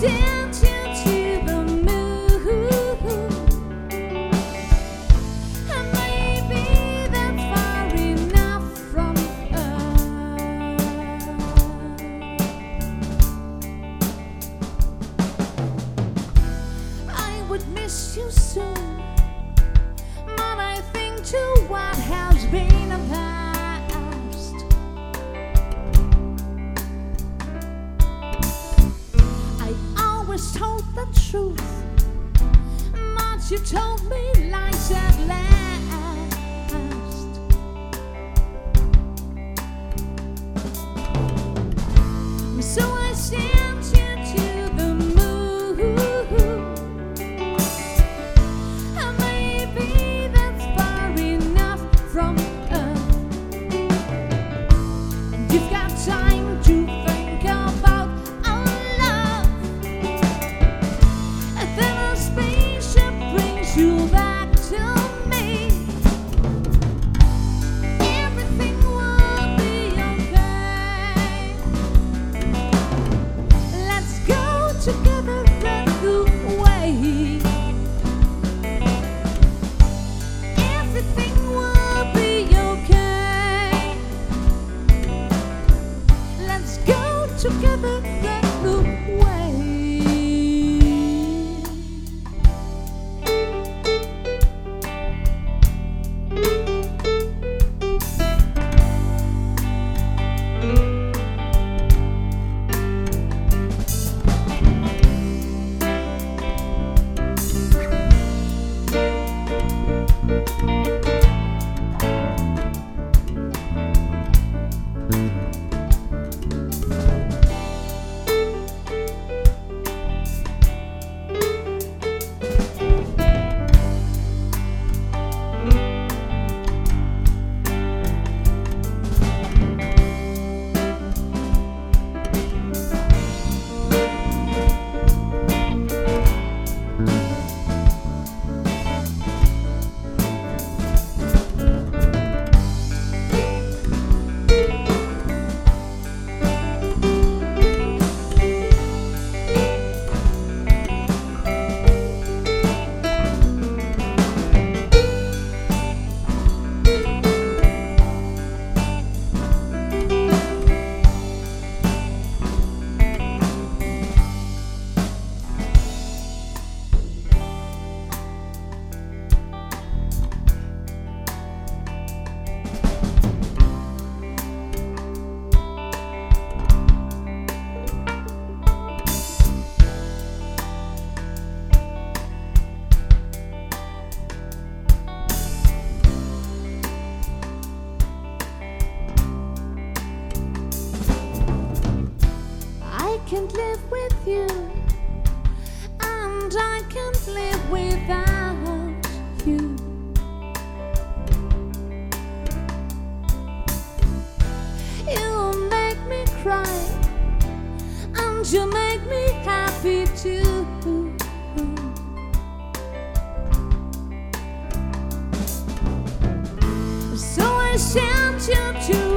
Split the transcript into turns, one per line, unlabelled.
Yeah. what has been the past. I always told the truth, but you told me lies at last. So I sent you to.